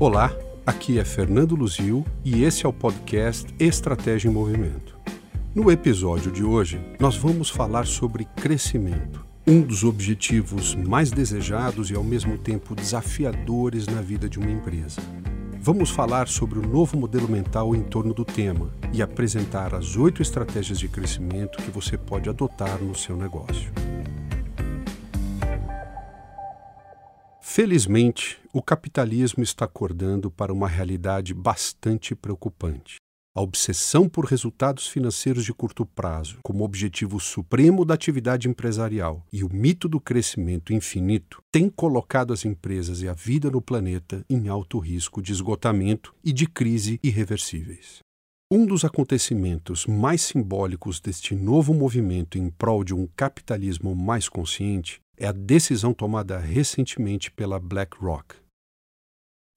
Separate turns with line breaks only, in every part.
Olá, aqui é Fernando Luzio e esse é o podcast Estratégia em Movimento. No episódio de hoje, nós vamos falar sobre crescimento, um dos objetivos mais desejados e ao mesmo tempo desafiadores na vida de uma empresa. Vamos falar sobre o novo modelo mental em torno do tema e apresentar as oito estratégias de crescimento que você pode adotar no seu negócio. Felizmente, o capitalismo está acordando para uma realidade bastante preocupante. A obsessão por resultados financeiros de curto prazo, como objetivo supremo da atividade empresarial, e o mito do crescimento infinito têm colocado as empresas e a vida no planeta em alto risco de esgotamento e de crise irreversíveis. Um dos acontecimentos mais simbólicos deste novo movimento em prol de um capitalismo mais consciente é a decisão tomada recentemente pela BlackRock.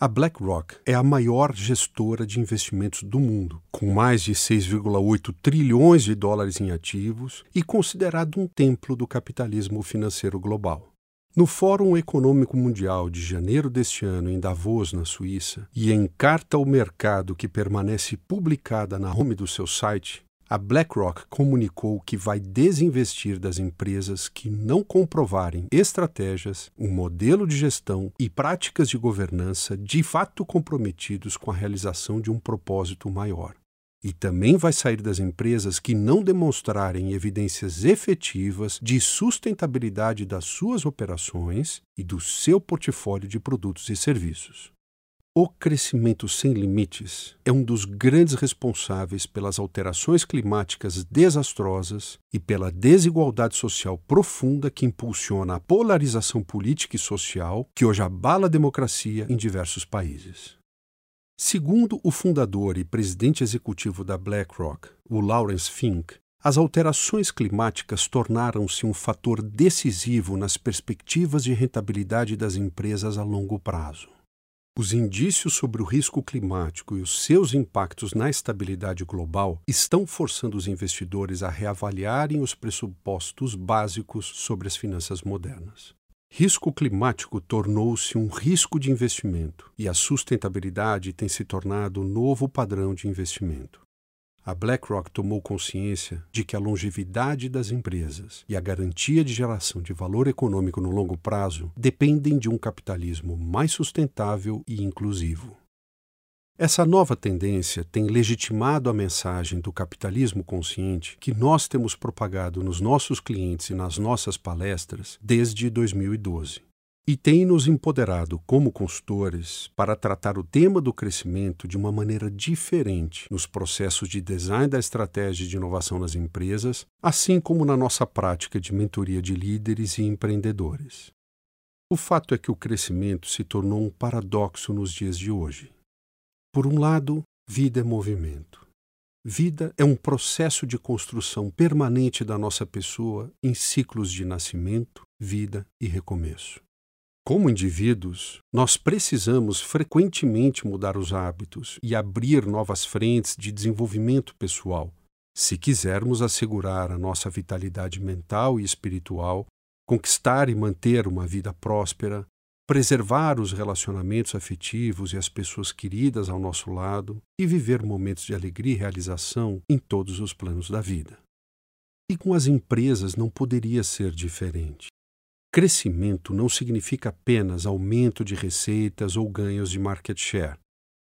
A BlackRock é a maior gestora de investimentos do mundo, com mais de 6,8 trilhões de dólares em ativos e considerado um templo do capitalismo financeiro global. No Fórum Econômico Mundial de janeiro deste ano, em Davos, na Suíça, e em carta ao mercado que permanece publicada na home do seu site, a BlackRock comunicou que vai desinvestir das empresas que não comprovarem estratégias, um modelo de gestão e práticas de governança de fato comprometidos com a realização de um propósito maior e também vai sair das empresas que não demonstrarem evidências efetivas de sustentabilidade das suas operações e do seu portfólio de produtos e serviços. O crescimento sem limites é um dos grandes responsáveis pelas alterações climáticas desastrosas e pela desigualdade social profunda que impulsiona a polarização política e social que hoje abala a democracia em diversos países. Segundo o fundador e presidente executivo da BlackRock, o Lawrence Fink, as alterações climáticas tornaram-se um fator decisivo nas perspectivas de rentabilidade das empresas a longo prazo. Os indícios sobre o risco climático e os seus impactos na estabilidade global estão forçando os investidores a reavaliarem os pressupostos básicos sobre as finanças modernas. Risco climático tornou-se um risco de investimento e a sustentabilidade tem se tornado o novo padrão de investimento. A BlackRock tomou consciência de que a longevidade das empresas e a garantia de geração de valor econômico no longo prazo dependem de um capitalismo mais sustentável e inclusivo. Essa nova tendência tem legitimado a mensagem do capitalismo consciente que nós temos propagado nos nossos clientes e nas nossas palestras desde 2012. E tem nos empoderado como consultores para tratar o tema do crescimento de uma maneira diferente nos processos de design da estratégia de inovação nas empresas, assim como na nossa prática de mentoria de líderes e empreendedores. O fato é que o crescimento se tornou um paradoxo nos dias de hoje. Por um lado, vida é movimento. Vida é um processo de construção permanente da nossa pessoa em ciclos de nascimento, vida e recomeço. Como indivíduos, nós precisamos frequentemente mudar os hábitos e abrir novas frentes de desenvolvimento pessoal, se quisermos assegurar a nossa vitalidade mental e espiritual, conquistar e manter uma vida próspera, preservar os relacionamentos afetivos e as pessoas queridas ao nosso lado e viver momentos de alegria e realização em todos os planos da vida. E com as empresas não poderia ser diferente. Crescimento não significa apenas aumento de receitas ou ganhos de market share.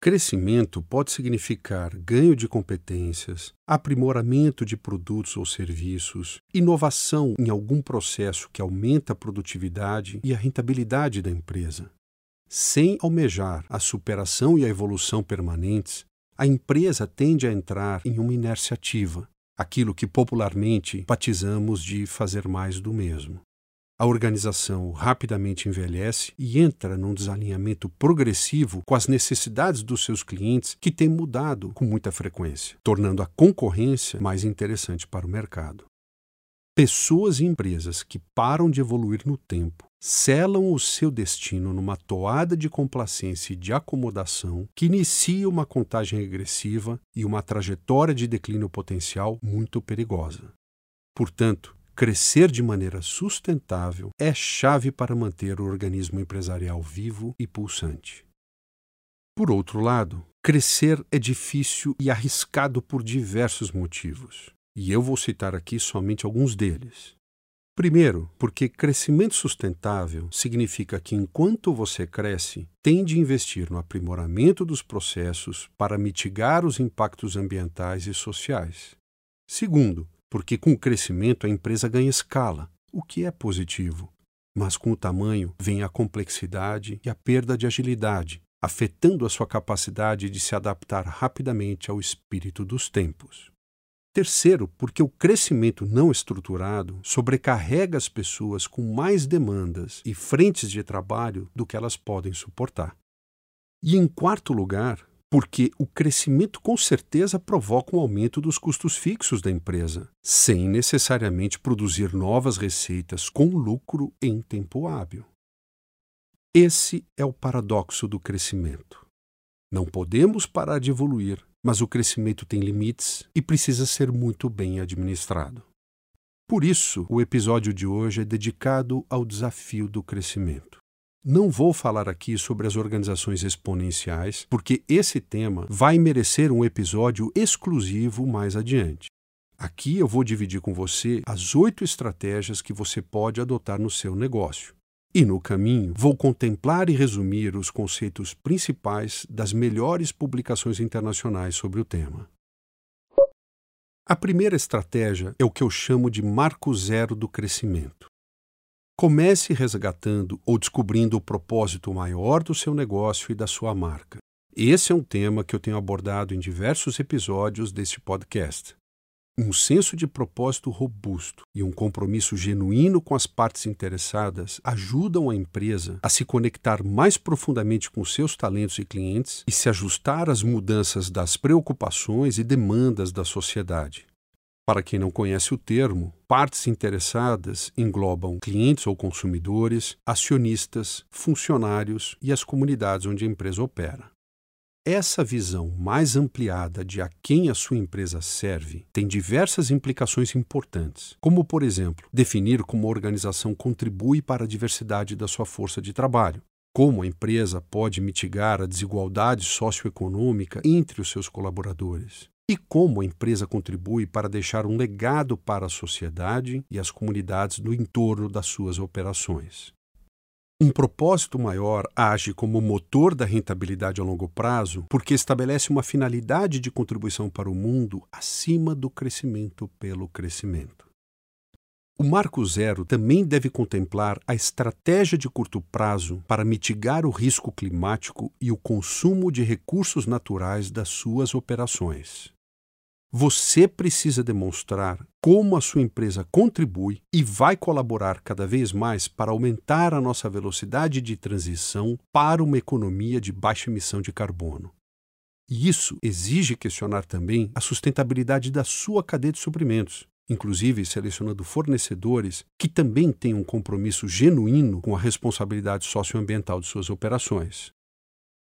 Crescimento pode significar ganho de competências, aprimoramento de produtos ou serviços, inovação em algum processo que aumenta a produtividade e a rentabilidade da empresa. Sem almejar a superação e a evolução permanentes, a empresa tende a entrar em uma inércia ativa, aquilo que popularmente batizamos de fazer mais do mesmo a organização rapidamente envelhece e entra num desalinhamento progressivo com as necessidades dos seus clientes, que tem mudado com muita frequência, tornando a concorrência mais interessante para o mercado. Pessoas e empresas que param de evoluir no tempo selam o seu destino numa toada de complacência e de acomodação que inicia uma contagem regressiva e uma trajetória de declínio potencial muito perigosa. Portanto, Crescer de maneira sustentável é chave para manter o organismo empresarial vivo e pulsante. Por outro lado, crescer é difícil e arriscado por diversos motivos, e eu vou citar aqui somente alguns deles. Primeiro, porque crescimento sustentável significa que enquanto você cresce, tem de investir no aprimoramento dos processos para mitigar os impactos ambientais e sociais. Segundo, porque com o crescimento a empresa ganha escala, o que é positivo. Mas com o tamanho vem a complexidade e a perda de agilidade, afetando a sua capacidade de se adaptar rapidamente ao espírito dos tempos. Terceiro, porque o crescimento não estruturado sobrecarrega as pessoas com mais demandas e frentes de trabalho do que elas podem suportar. E em quarto lugar, porque o crescimento com certeza provoca um aumento dos custos fixos da empresa, sem necessariamente produzir novas receitas com lucro em tempo hábil. Esse é o paradoxo do crescimento. Não podemos parar de evoluir, mas o crescimento tem limites e precisa ser muito bem administrado. Por isso, o episódio de hoje é dedicado ao desafio do crescimento. Não vou falar aqui sobre as organizações exponenciais, porque esse tema vai merecer um episódio exclusivo mais adiante. Aqui eu vou dividir com você as oito estratégias que você pode adotar no seu negócio. E no caminho, vou contemplar e resumir os conceitos principais das melhores publicações internacionais sobre o tema. A primeira estratégia é o que eu chamo de marco zero do crescimento. Comece resgatando ou descobrindo o propósito maior do seu negócio e da sua marca. Esse é um tema que eu tenho abordado em diversos episódios deste podcast. Um senso de propósito robusto e um compromisso genuíno com as partes interessadas ajudam a empresa a se conectar mais profundamente com seus talentos e clientes e se ajustar às mudanças das preocupações e demandas da sociedade. Para quem não conhece o termo, partes interessadas englobam clientes ou consumidores, acionistas, funcionários e as comunidades onde a empresa opera. Essa visão mais ampliada de a quem a sua empresa serve tem diversas implicações importantes, como, por exemplo, definir como a organização contribui para a diversidade da sua força de trabalho, como a empresa pode mitigar a desigualdade socioeconômica entre os seus colaboradores, e como a empresa contribui para deixar um legado para a sociedade e as comunidades no entorno das suas operações. Um propósito maior age como motor da rentabilidade a longo prazo porque estabelece uma finalidade de contribuição para o mundo acima do crescimento pelo crescimento. O Marco Zero também deve contemplar a estratégia de curto prazo para mitigar o risco climático e o consumo de recursos naturais das suas operações. Você precisa demonstrar como a sua empresa contribui e vai colaborar cada vez mais para aumentar a nossa velocidade de transição para uma economia de baixa emissão de carbono. E isso exige questionar também a sustentabilidade da sua cadeia de suprimentos, inclusive selecionando fornecedores que também têm um compromisso genuíno com a responsabilidade socioambiental de suas operações.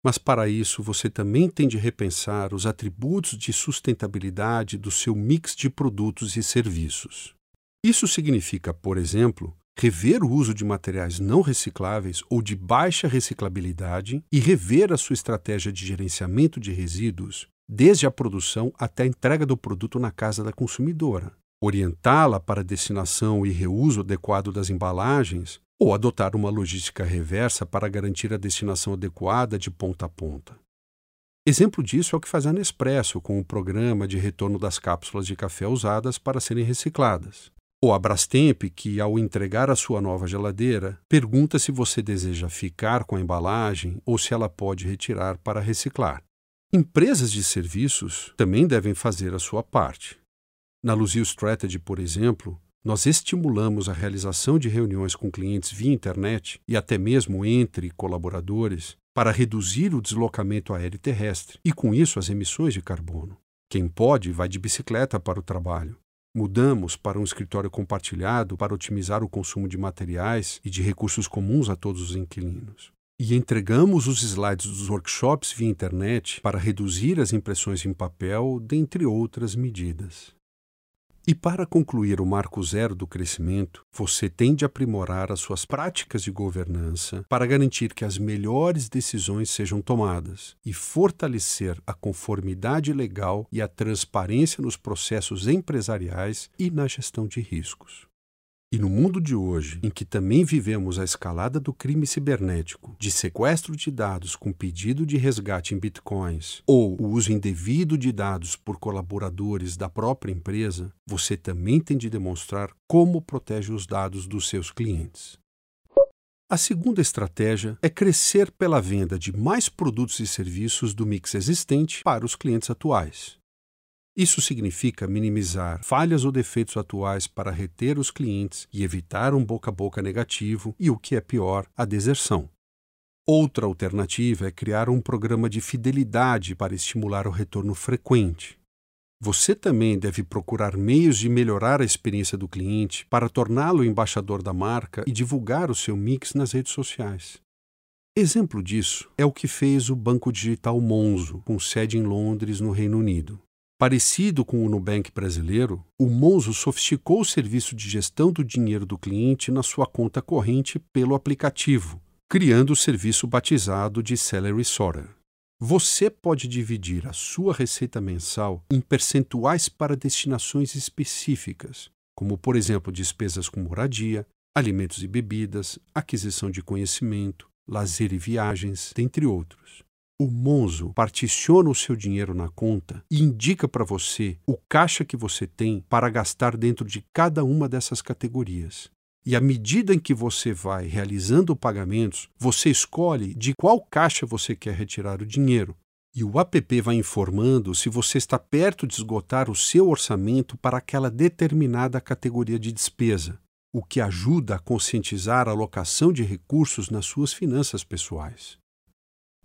Mas para isso você também tem de repensar os atributos de sustentabilidade do seu mix de produtos e serviços. Isso significa, por exemplo, rever o uso de materiais não recicláveis ou de baixa reciclabilidade e rever a sua estratégia de gerenciamento de resíduos, desde a produção até a entrega do produto na casa da consumidora, orientá-la para a destinação e reuso adequado das embalagens ou adotar uma logística reversa para garantir a destinação adequada de ponta a ponta. Exemplo disso é o que faz a Nespresso com o programa de retorno das cápsulas de café usadas para serem recicladas. Ou a Brastemp, que, ao entregar a sua nova geladeira, pergunta se você deseja ficar com a embalagem ou se ela pode retirar para reciclar. Empresas de serviços também devem fazer a sua parte. Na Luzio Strategy, por exemplo, nós estimulamos a realização de reuniões com clientes via internet e até mesmo entre colaboradores para reduzir o deslocamento aéreo terrestre e, com isso, as emissões de carbono. Quem pode vai de bicicleta para o trabalho. Mudamos para um escritório compartilhado para otimizar o consumo de materiais e de recursos comuns a todos os inquilinos. E entregamos os slides dos workshops via internet para reduzir as impressões em papel, dentre outras medidas. E para concluir o marco zero do crescimento, você tem de aprimorar as suas práticas de governança para garantir que as melhores decisões sejam tomadas e fortalecer a conformidade legal e a transparência nos processos empresariais e na gestão de riscos. E no mundo de hoje, em que também vivemos a escalada do crime cibernético, de sequestro de dados com pedido de resgate em bitcoins, ou o uso indevido de dados por colaboradores da própria empresa, você também tem de demonstrar como protege os dados dos seus clientes. A segunda estratégia é crescer pela venda de mais produtos e serviços do mix existente para os clientes atuais. Isso significa minimizar falhas ou defeitos atuais para reter os clientes e evitar um boca a boca negativo e, o que é pior, a deserção. Outra alternativa é criar um programa de fidelidade para estimular o retorno frequente. Você também deve procurar meios de melhorar a experiência do cliente para torná-lo embaixador da marca e divulgar o seu mix nas redes sociais. Exemplo disso é o que fez o banco digital Monzo, com sede em Londres, no Reino Unido. Parecido com o Nubank brasileiro, o Monzo sofisticou o serviço de gestão do dinheiro do cliente na sua conta corrente pelo aplicativo, criando o serviço batizado de Salary Sorter. Você pode dividir a sua receita mensal em percentuais para destinações específicas, como, por exemplo, despesas com moradia, alimentos e bebidas, aquisição de conhecimento, lazer e viagens, dentre outros. O Monzo particiona o seu dinheiro na conta e indica para você o caixa que você tem para gastar dentro de cada uma dessas categorias. E à medida em que você vai realizando pagamentos, você escolhe de qual caixa você quer retirar o dinheiro. E o app vai informando se você está perto de esgotar o seu orçamento para aquela determinada categoria de despesa, o que ajuda a conscientizar a alocação de recursos nas suas finanças pessoais.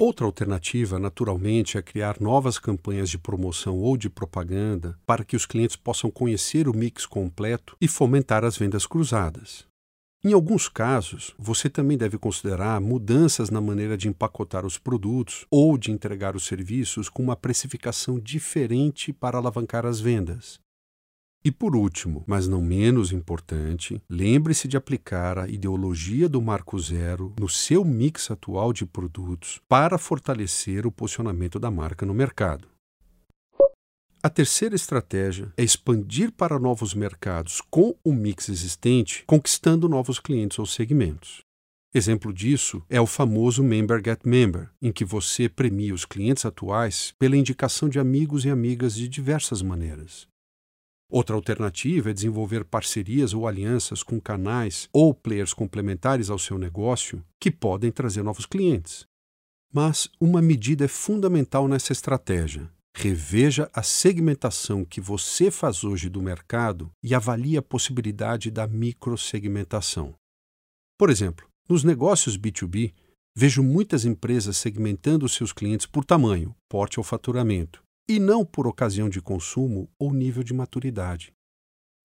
Outra alternativa, naturalmente, é criar novas campanhas de promoção ou de propaganda para que os clientes possam conhecer o mix completo e fomentar as vendas cruzadas. Em alguns casos, você também deve considerar mudanças na maneira de empacotar os produtos ou de entregar os serviços com uma precificação diferente para alavancar as vendas. E por último, mas não menos importante, lembre-se de aplicar a ideologia do Marco Zero no seu mix atual de produtos para fortalecer o posicionamento da marca no mercado. A terceira estratégia é expandir para novos mercados com o mix existente, conquistando novos clientes ou segmentos. Exemplo disso é o famoso Member Get Member, em que você premia os clientes atuais pela indicação de amigos e amigas de diversas maneiras. Outra alternativa é desenvolver parcerias ou alianças com canais ou players complementares ao seu negócio que podem trazer novos clientes. Mas uma medida é fundamental nessa estratégia. Reveja a segmentação que você faz hoje do mercado e avalie a possibilidade da microsegmentação. Por exemplo, nos negócios B2B, vejo muitas empresas segmentando seus clientes por tamanho, porte ou faturamento e não por ocasião de consumo ou nível de maturidade.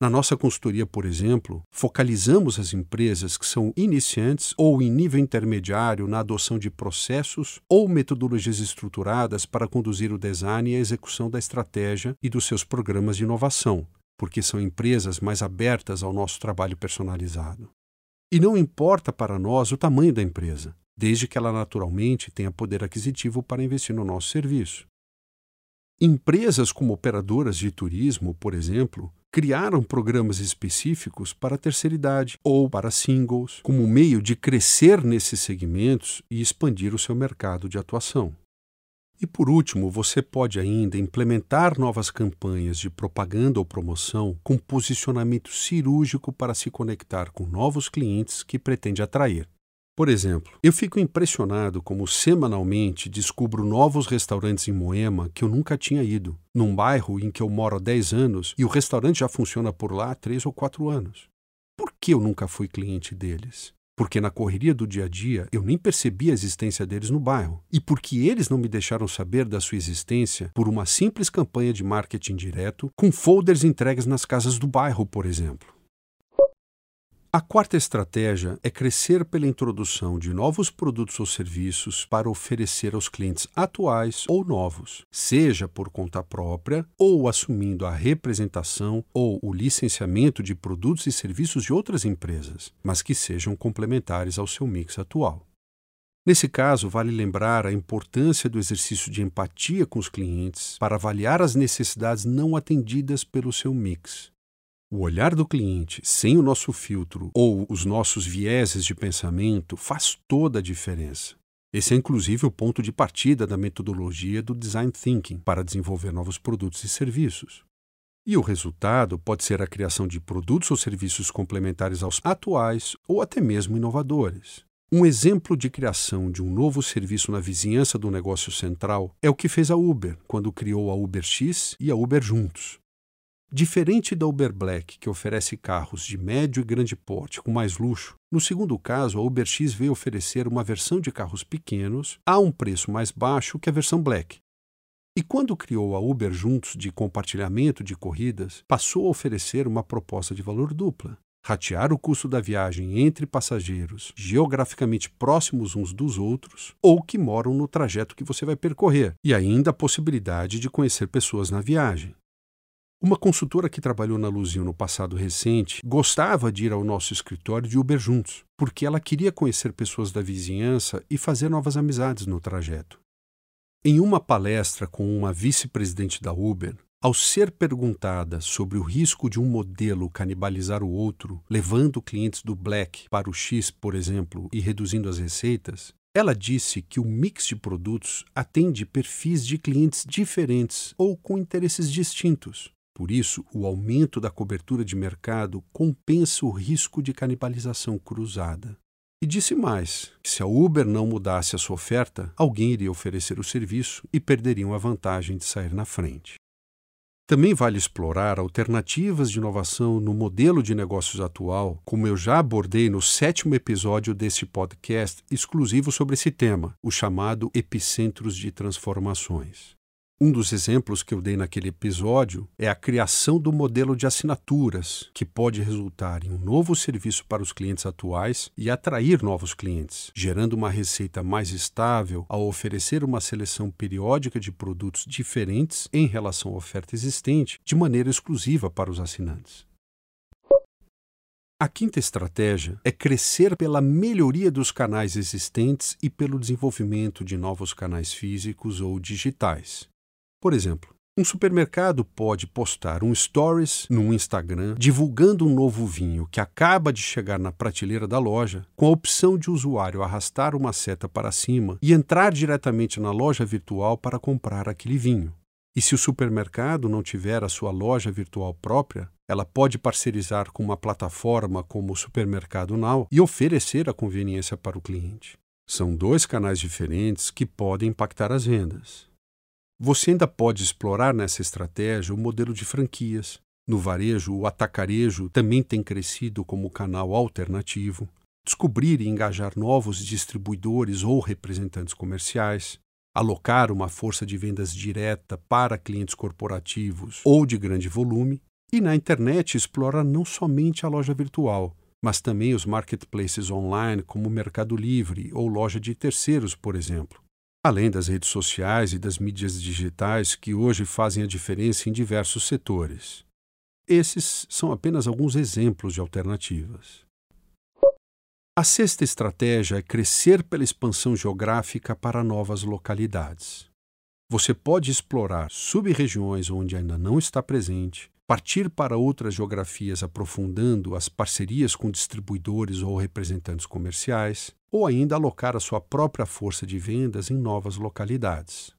Na nossa consultoria, por exemplo, focalizamos as empresas que são iniciantes ou em nível intermediário na adoção de processos ou metodologias estruturadas para conduzir o design e a execução da estratégia e dos seus programas de inovação, porque são empresas mais abertas ao nosso trabalho personalizado. E não importa para nós o tamanho da empresa, desde que ela naturalmente tenha poder aquisitivo para investir no nosso serviço. Empresas como operadoras de turismo, por exemplo, criaram programas específicos para a terceira idade ou para singles, como meio de crescer nesses segmentos e expandir o seu mercado de atuação. E por último, você pode ainda implementar novas campanhas de propaganda ou promoção com posicionamento cirúrgico para se conectar com novos clientes que pretende atrair. Por exemplo, eu fico impressionado como semanalmente descubro novos restaurantes em Moema que eu nunca tinha ido, num bairro em que eu moro há 10 anos e o restaurante já funciona por lá há 3 ou 4 anos. Por que eu nunca fui cliente deles? Porque na correria do dia a dia eu nem percebi a existência deles no bairro, e porque eles não me deixaram saber da sua existência por uma simples campanha de marketing direto com folders entregues nas casas do bairro, por exemplo. A quarta estratégia é crescer pela introdução de novos produtos ou serviços para oferecer aos clientes atuais ou novos, seja por conta própria ou assumindo a representação ou o licenciamento de produtos e serviços de outras empresas, mas que sejam complementares ao seu mix atual. Nesse caso, vale lembrar a importância do exercício de empatia com os clientes para avaliar as necessidades não atendidas pelo seu mix o olhar do cliente, sem o nosso filtro ou os nossos vieses de pensamento, faz toda a diferença. Esse é inclusive o ponto de partida da metodologia do design thinking para desenvolver novos produtos e serviços. E o resultado pode ser a criação de produtos ou serviços complementares aos atuais ou até mesmo inovadores. Um exemplo de criação de um novo serviço na vizinhança do negócio central é o que fez a Uber quando criou a UberX e a Uber juntos. Diferente da Uber Black, que oferece carros de médio e grande porte com mais luxo, no segundo caso, a UberX veio oferecer uma versão de carros pequenos a um preço mais baixo que a versão Black. E quando criou a Uber Juntos de compartilhamento de corridas, passou a oferecer uma proposta de valor dupla. Ratear o custo da viagem entre passageiros geograficamente próximos uns dos outros ou que moram no trajeto que você vai percorrer, e ainda a possibilidade de conhecer pessoas na viagem. Uma consultora que trabalhou na Luzio no passado recente gostava de ir ao nosso escritório de Uber juntos, porque ela queria conhecer pessoas da vizinhança e fazer novas amizades no trajeto. Em uma palestra com uma vice-presidente da Uber, ao ser perguntada sobre o risco de um modelo canibalizar o outro, levando clientes do Black para o X, por exemplo, e reduzindo as receitas, ela disse que o mix de produtos atende perfis de clientes diferentes ou com interesses distintos. Por isso, o aumento da cobertura de mercado compensa o risco de canibalização cruzada. E disse mais: que se a Uber não mudasse a sua oferta, alguém iria oferecer o serviço e perderiam a vantagem de sair na frente. Também vale explorar alternativas de inovação no modelo de negócios atual, como eu já abordei no sétimo episódio desse podcast exclusivo sobre esse tema, o chamado Epicentros de Transformações. Um dos exemplos que eu dei naquele episódio é a criação do modelo de assinaturas, que pode resultar em um novo serviço para os clientes atuais e atrair novos clientes, gerando uma receita mais estável ao oferecer uma seleção periódica de produtos diferentes em relação à oferta existente, de maneira exclusiva para os assinantes. A quinta estratégia é crescer pela melhoria dos canais existentes e pelo desenvolvimento de novos canais físicos ou digitais. Por exemplo, um supermercado pode postar um stories no Instagram divulgando um novo vinho que acaba de chegar na prateleira da loja, com a opção de usuário arrastar uma seta para cima e entrar diretamente na loja virtual para comprar aquele vinho. E se o supermercado não tiver a sua loja virtual própria, ela pode parcerizar com uma plataforma como o Supermercado Now e oferecer a conveniência para o cliente. São dois canais diferentes que podem impactar as vendas. Você ainda pode explorar nessa estratégia o modelo de franquias. No varejo, o atacarejo também tem crescido como canal alternativo. Descobrir e engajar novos distribuidores ou representantes comerciais. Alocar uma força de vendas direta para clientes corporativos ou de grande volume. E na internet, explorar não somente a loja virtual, mas também os marketplaces online como Mercado Livre ou loja de terceiros, por exemplo além das redes sociais e das mídias digitais que hoje fazem a diferença em diversos setores. Esses são apenas alguns exemplos de alternativas. A sexta estratégia é crescer pela expansão geográfica para novas localidades. Você pode explorar sub-regiões onde ainda não está presente, partir para outras geografias aprofundando as parcerias com distribuidores ou representantes comerciais, ou ainda alocar a sua própria força de vendas em novas localidades.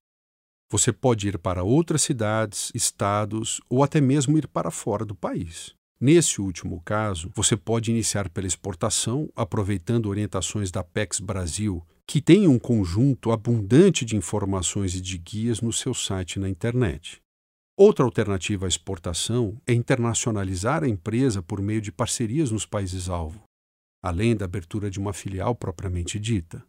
Você pode ir para outras cidades, estados ou até mesmo ir para fora do país. Nesse último caso, você pode iniciar pela exportação, aproveitando orientações da PEX Brasil, que tem um conjunto abundante de informações e de guias no seu site na internet. Outra alternativa à exportação é internacionalizar a empresa por meio de parcerias nos países-alvo, além da abertura de uma filial propriamente dita.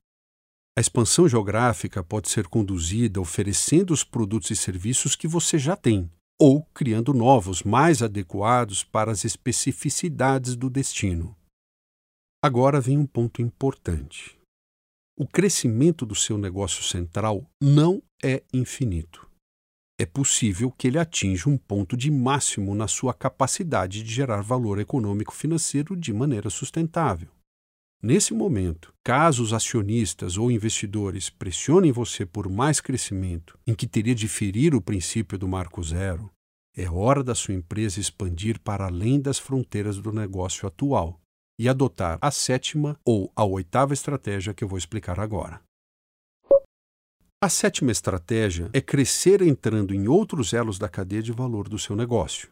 A expansão geográfica pode ser conduzida oferecendo os produtos e serviços que você já tem, ou criando novos mais adequados para as especificidades do destino. Agora vem um ponto importante. O crescimento do seu negócio central não é infinito. É possível que ele atinja um ponto de máximo na sua capacidade de gerar valor econômico financeiro de maneira sustentável. Nesse momento, caso os acionistas ou investidores pressionem você por mais crescimento, em que teria de ferir o princípio do marco zero, é hora da sua empresa expandir para além das fronteiras do negócio atual e adotar a sétima ou a oitava estratégia que eu vou explicar agora. A sétima estratégia é crescer entrando em outros elos da cadeia de valor do seu negócio.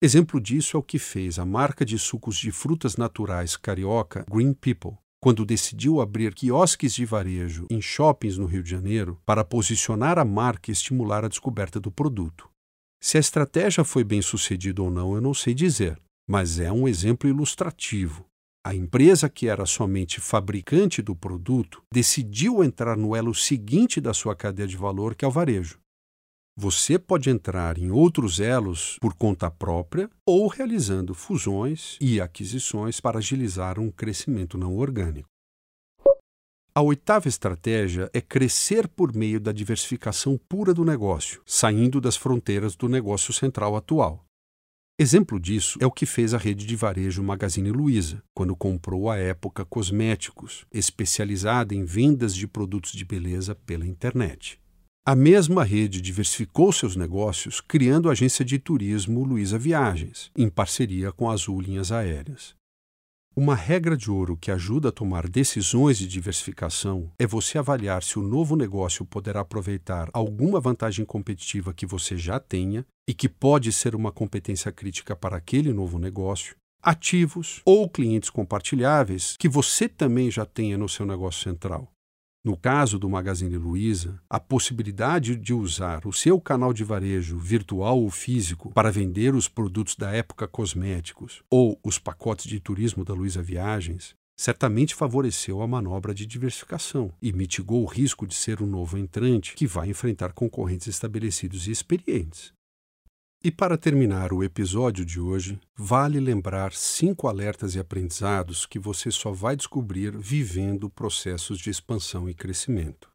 Exemplo disso é o que fez a marca de sucos de frutas naturais carioca Green People, quando decidiu abrir quiosques de varejo em shoppings no Rio de Janeiro para posicionar a marca e estimular a descoberta do produto. Se a estratégia foi bem sucedida ou não, eu não sei dizer, mas é um exemplo ilustrativo. A empresa que era somente fabricante do produto decidiu entrar no elo seguinte da sua cadeia de valor, que é o varejo. Você pode entrar em outros elos por conta própria ou realizando fusões e aquisições para agilizar um crescimento não orgânico. A oitava estratégia é crescer por meio da diversificação pura do negócio, saindo das fronteiras do negócio central atual. Exemplo disso é o que fez a rede de varejo Magazine Luiza, quando comprou à época cosméticos, especializada em vendas de produtos de beleza pela internet. A mesma rede diversificou seus negócios, criando a agência de turismo Luiza Viagens, em parceria com a Azul Linhas Aéreas. Uma regra de ouro que ajuda a tomar decisões de diversificação é você avaliar se o novo negócio poderá aproveitar alguma vantagem competitiva que você já tenha e que pode ser uma competência crítica para aquele novo negócio, ativos ou clientes compartilháveis que você também já tenha no seu negócio central. No caso do Magazine Luiza, a possibilidade de usar o seu canal de varejo virtual ou físico para vender os produtos da época cosméticos ou os pacotes de turismo da Luiza Viagens certamente favoreceu a manobra de diversificação e mitigou o risco de ser um novo entrante que vai enfrentar concorrentes estabelecidos e experientes. E para terminar o episódio de hoje, vale lembrar cinco alertas e aprendizados que você só vai descobrir vivendo processos de expansão e crescimento.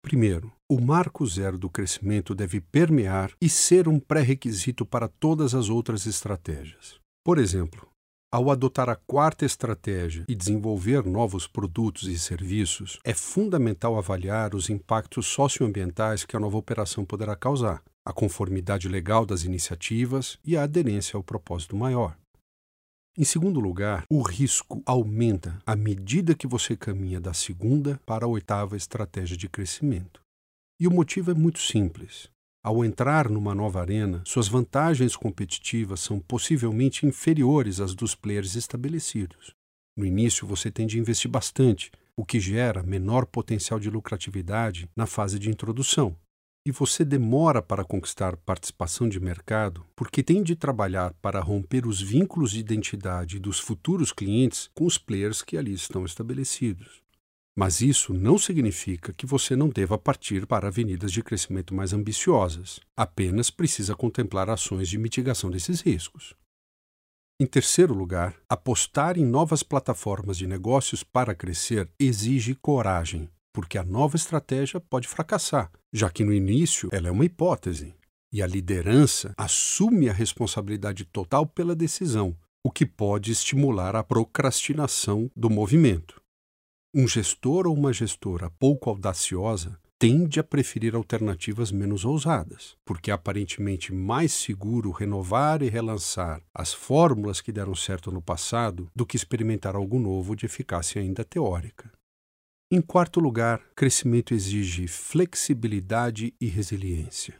Primeiro, o marco zero do crescimento deve permear e ser um pré-requisito para todas as outras estratégias. Por exemplo, ao adotar a quarta estratégia e desenvolver novos produtos e serviços, é fundamental avaliar os impactos socioambientais que a nova operação poderá causar a conformidade legal das iniciativas e a aderência ao propósito maior. Em segundo lugar, o risco aumenta à medida que você caminha da segunda para a oitava estratégia de crescimento. E o motivo é muito simples. Ao entrar numa nova arena, suas vantagens competitivas são possivelmente inferiores às dos players estabelecidos. No início, você tem de investir bastante, o que gera menor potencial de lucratividade na fase de introdução, e você demora para conquistar participação de mercado porque tem de trabalhar para romper os vínculos de identidade dos futuros clientes com os players que ali estão estabelecidos. Mas isso não significa que você não deva partir para avenidas de crescimento mais ambiciosas, apenas precisa contemplar ações de mitigação desses riscos. Em terceiro lugar, apostar em novas plataformas de negócios para crescer exige coragem, porque a nova estratégia pode fracassar, já que no início ela é uma hipótese. E a liderança assume a responsabilidade total pela decisão, o que pode estimular a procrastinação do movimento. Um gestor ou uma gestora pouco audaciosa tende a preferir alternativas menos ousadas, porque é aparentemente mais seguro renovar e relançar as fórmulas que deram certo no passado do que experimentar algo novo de eficácia ainda teórica. Em quarto lugar, crescimento exige flexibilidade e resiliência.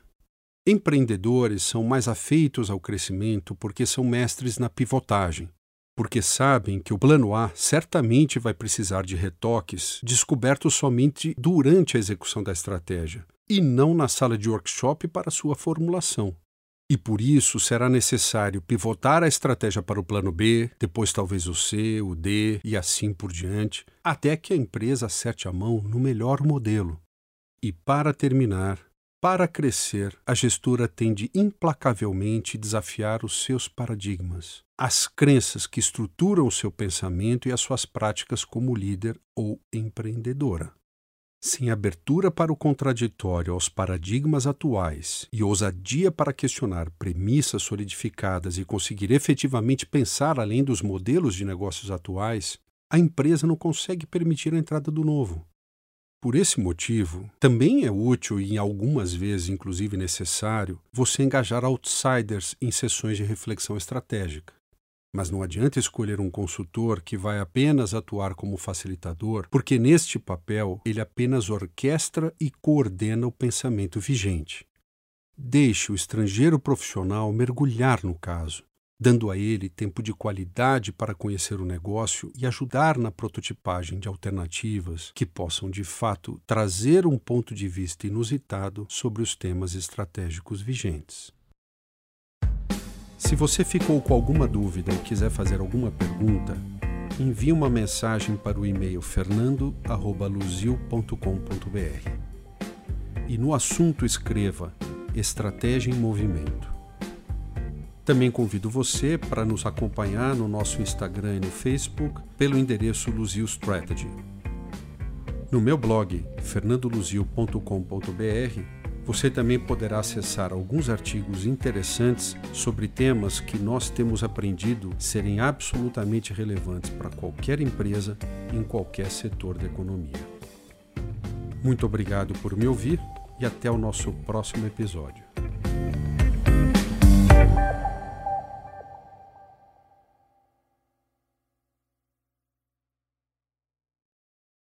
Empreendedores são mais afeitos ao crescimento porque são mestres na pivotagem, porque sabem que o plano A certamente vai precisar de retoques descobertos somente durante a execução da estratégia, e não na sala de workshop para sua formulação. E por isso será necessário pivotar a estratégia para o plano B, depois talvez o C, o D e assim por diante, até que a empresa acerte a mão no melhor modelo. E para terminar, Para crescer, a gestora tem de implacavelmente desafiar os seus paradigmas, as crenças que estruturam o seu pensamento e as suas práticas como líder ou empreendedora. Sem abertura para o contraditório aos paradigmas atuais e ousadia para questionar premissas solidificadas e conseguir efetivamente pensar além dos modelos de negócios atuais, a empresa não consegue permitir a entrada do novo. Por esse motivo, também é útil e algumas vezes, inclusive, necessário você engajar outsiders em sessões de reflexão estratégica. Mas não adianta escolher um consultor que vai apenas atuar como facilitador, porque neste papel ele apenas orquestra e coordena o pensamento vigente. Deixe o estrangeiro profissional mergulhar no caso, dando a ele tempo de qualidade para conhecer o negócio e ajudar na prototipagem de alternativas que possam de fato trazer um ponto de vista inusitado sobre os temas estratégicos vigentes. Se você ficou com alguma dúvida ou quiser fazer alguma pergunta, envie uma mensagem para o e-mail fernando@luzil.com.br. E no assunto escreva Estratégia em Movimento. Também convido você para nos acompanhar no nosso Instagram e no Facebook pelo endereço Luzil Strategy. No meu blog fernandoluzil.com.br você também poderá acessar alguns artigos interessantes sobre temas que nós temos aprendido serem absolutamente relevantes para qualquer empresa em qualquer setor da economia. Muito obrigado por me ouvir e até o nosso próximo episódio.